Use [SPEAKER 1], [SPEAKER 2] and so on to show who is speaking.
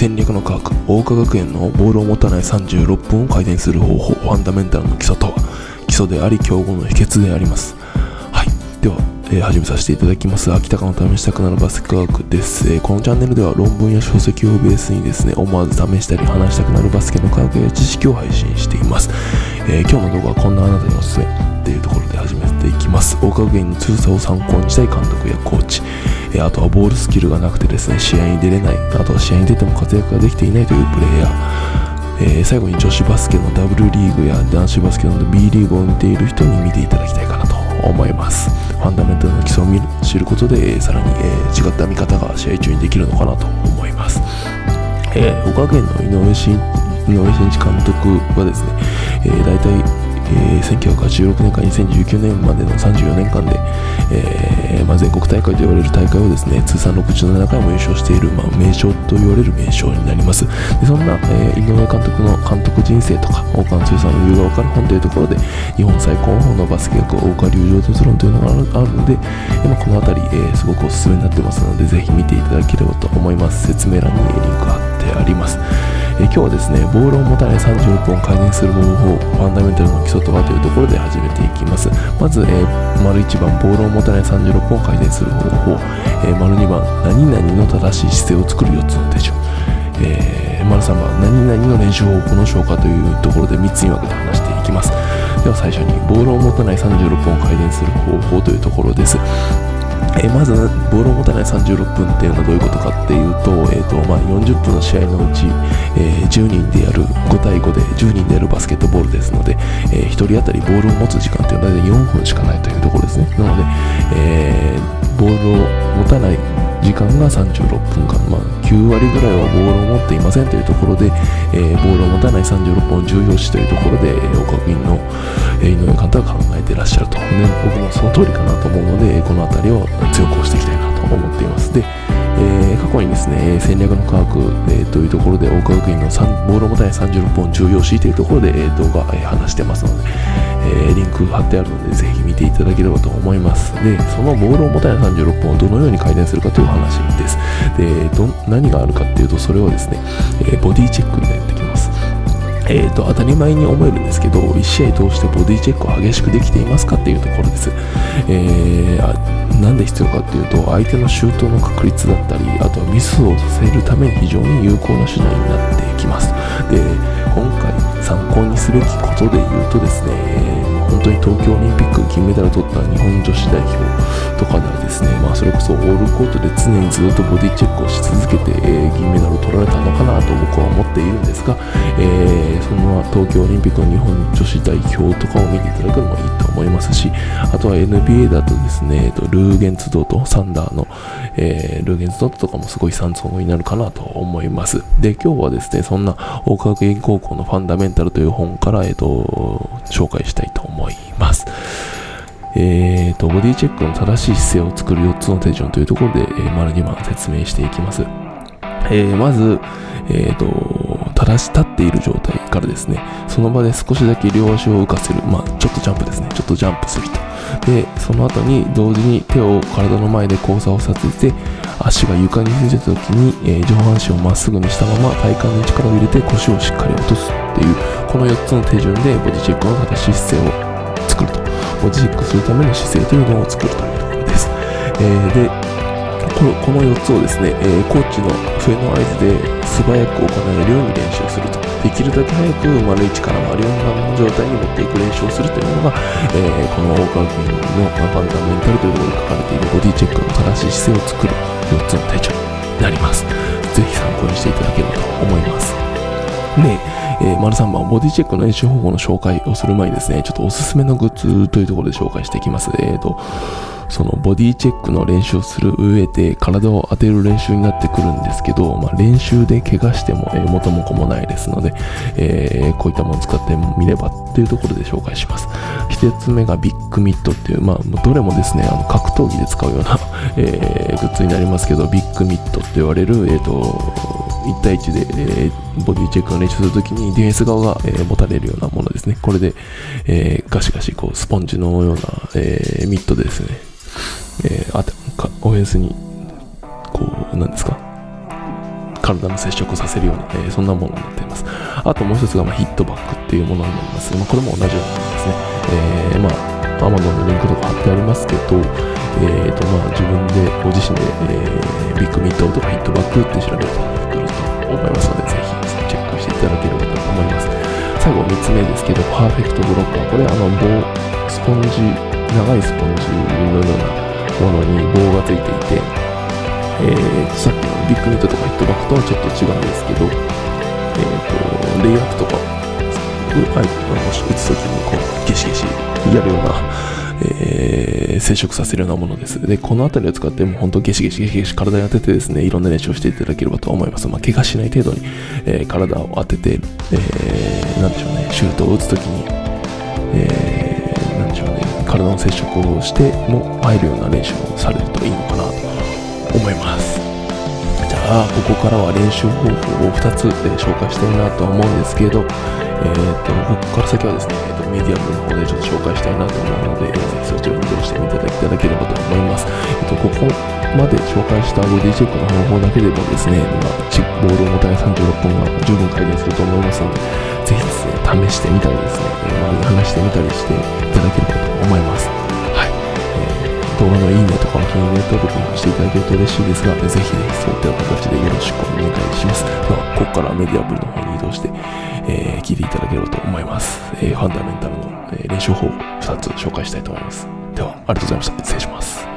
[SPEAKER 1] 戦略の科学桜花学園のボールを持たない36分を改善する方法ファンダメンタルの基礎とは基礎であり競合の秘訣であります。はい。では、えー、始めさせていただきます。秋高の試したくなるバスケ科学です、えー、このチャンネルでは論文や書籍をベースにですね思わず試したり話したくなるバスケの科学や知識を配信しています、えー、今日の動画はこんなあなたにおすすめっていうところで始めていきます。桜花学園の強さを参考にしたい監督やコーチ。えあとはボールスキルがなくてですね試合に出れない。あとは試合に出ても活躍ができていないというプレイヤー、えー、最後に女子バスケの W リーグや男子バスケの B リーグを見ている人に見ていただきたいかなと思います。ファンダメンタルの基礎を知ることで、えー、さらに、えー、違った見方が試合中にできるのかなと思います、えー、岡県の井上慎井上慎一監督はですね、えー、大体えー、1986年から2019年までの34年間で、えーまあ、全国大会と言われる大会をですね通算67回も優勝している、まあ、名将と言われる名将になります。でそんな、えー、井上監督の監督人生とか大川剛さんの理由が分かる本というところで日本最高峰のバスケ学大川流上哲論というのがあるので、えまあ、この辺り、え、すごくおすすめになってますのでぜひ見ていただければと思います。説明欄にリンク貼ってあります。え今日はですねボールを持たない36分を改善する方法ファンダメンタルの基礎とはというところで始めていきます。まず、えー、丸1番ボールを持たない36分を改善する方法、えー、丸2番何々の正しい姿勢を作る4つの手順。えー、丸3番何々の練習方法の消化というところで3つに分けて話していきます。では最初にボールを持たない36分を改善する方法というところです。え、まず、ボールを持たない36分っていうのはどういうことかっていうと、えーとまあ、40分の試合のうち、えー、10人でやる5対5で10人でやるバスケットボールですので、えー、1人当たりボールを持つ時間っていうのは大体4分しかないというところですね。なので、え、ボールを持たない時間が36分間、まあ、9割ぐらいはボールを持っていませんというところで、えー、ボールを持たない36本重要視というところで、岡国ね、僕もその通りかなと思うのでこの辺りを強く押していきたいなと思っています。で、えー、過去にですね戦略の科学、えー、というところで大川学院のボールを持たない36本重要視というところで、え、動画、え、話してますので、え、リンク貼ってあるのでぜひ見ていただければと思います。でそのボールを持たない36本をどのように改善するかという話です。でど何があるかっていうとそれはですね、え、ボディチェックになってきます。えーと、当たり前に思えるんですけど1試合通してボディチェックを激しくできていますかっていうところです、えー、なんで必要かっていうと相手のシュートの確率だったりあとはミスをさせるために非常に有効な手段になってきます。で今回参考にすべきことで言うとですね本当に東京オリンピック金メダルを取った日本女子代表とかではですね、まあ、それこそオールコートで常にずっとボディチェックをし続けて、えー、銀メダルを取られたのかなと僕は思っているんですが、えー、その東京オリンピックの日本女子代表とかを見ていただくのもいいと思いますしあとは NBA だとですね、えー、とルーゲンツドートサンダーの、えー、ルーゲンツドートとかもすごい参考になるかなと思いますで今日はですねそんな大川学院高校のファンダメンタルという本から、えーと、紹介したいと思います。えーと、ボディチェックの正しい姿勢を作る4つの手順というところで、えー、丸2番説明していきます。えー、まず、えーと、正し立っている状態からですね、その場で少しだけ両足を浮かせる、まあ、ちょっとジャンプですね、ちょっとジャンプすると。で、その後に同時に手を体の前で交差をさせて、足が床についた時に、えー、上半身をまっすぐにしたまま体幹に力を入れて腰をしっかり落とすっていうこの4つの手順でボディチェックの正しい姿勢をるとボディチェックするための姿勢というのを作るというところです、えー、でこのこの4つをですね、えー、コーチの笛の合図で素早く行えるように練習するとできるだけ早く丸1から丸4番の状態に持っていく練習をするというのが、えー、この大川君のファンダメンタルというところに書かれているボディチェックの正しい姿勢を作る4つの手順になります。ぜひ参考にしていただければと思います。で、えー、丸3番、ボディチェックの練習方法の紹介をする前にですね、ちょっとおすすめのグッズというところで紹介していきます。えっ、ー、と、そのボディチェックの練習をする上で体を当てる練習になってくるんですけど、まあ、練習で怪我しても、えー、元も子もないですので、えー、こういったものを使ってみればっていうところで紹介します。1つ目がビッグミットっていう、まあ、どれもですね、あの格闘技で使うようなえー、グッズになりますけど、ビッグミットって言われる、えっ、ー、と、1対1で、えー、ボディチェックの練習するときにディフェンス側が、えー、持たれるようなものですね。これで、えー、ガシガシこうスポンジのような、え、ミットでですね、えー、あかオフェンスに、こう、なんですか、体の接触をさせるような、え、そんなものになっています。あともう一つが、まあ、ヒットバックっていうものになります。まあ、これも同じようなものですね。え、まあ、Amazon のリンクとか貼ってありますけど、えーとまあ、自分でご自身で、えー、ビッグミットとかヒットバックって調べる思いますので、ぜひチェックしていただければと思います。最後3つ目ですけど、パーフェクトブロッカー。これ、あの、棒、スポンジ、長いスポンジのようなものに棒がついていて、えー、さっきのビッグミットとかヒットバックとはちょっと違うんですけど、えーと、レイアップとか、はい、あの打つときにこう、ゲシゲシやるような、えー、接触させるようなものです。で、この辺りを使っても本当ゲシゲシゲシゲシ体に当ててですね、いろんな練習をしていただければと思います。まあ、怪我しない程度に、えー、体を当てて、えー、なんでしょうね、シュートを打つときに、えー、なんでしょうね、体の接触をしても入るような練習をされるといいのかなと思います。あ、ここからは練習方法を2つ、え紹介したいなとは思うんですけど、えーと、ここから先はですね、えーと、メディアムの方でちょっと紹介したいなと思うので、ぜひそちらに移動してみていただければと思います。えーと、ここまで紹介したボディチェックの方法だけでもですね、まあ、ボール重たい36本が十分改善すると思いますので、ぜひですね、試してみたりですね、え周りに話してみたりしていただければと思います。動画のいいねとかお気に入り登録もしていただけると嬉しいですが、ぜひぜひそういった形でよろしくお願いします。では、ここからメディアブルの方に移動して、えー、聞いていただければと思います。えー、ファンダメンタルの、えー、練習法を2つ紹介したいと思います。では、ありがとうございました。失礼します。